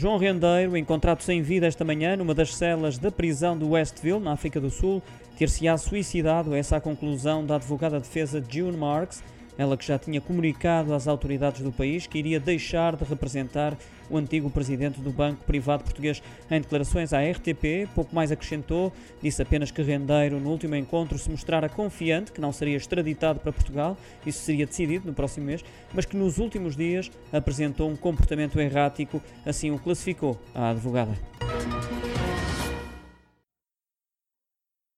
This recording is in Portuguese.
João Rendeiro, encontrado sem vida esta manhã numa das celas da prisão do Westville, na África do Sul, ter-se-á suicidado. Essa é a conclusão da advogada de defesa June Marks, ela que já tinha comunicado às autoridades do país que iria deixar de representar o antigo presidente do Banco Privado Português. Em declarações à RTP, pouco mais acrescentou, disse apenas que Rendeiro, no último encontro, se mostrara confiante que não seria extraditado para Portugal, isso seria decidido no próximo mês, mas que nos últimos dias apresentou um comportamento errático, assim o classificou a advogada.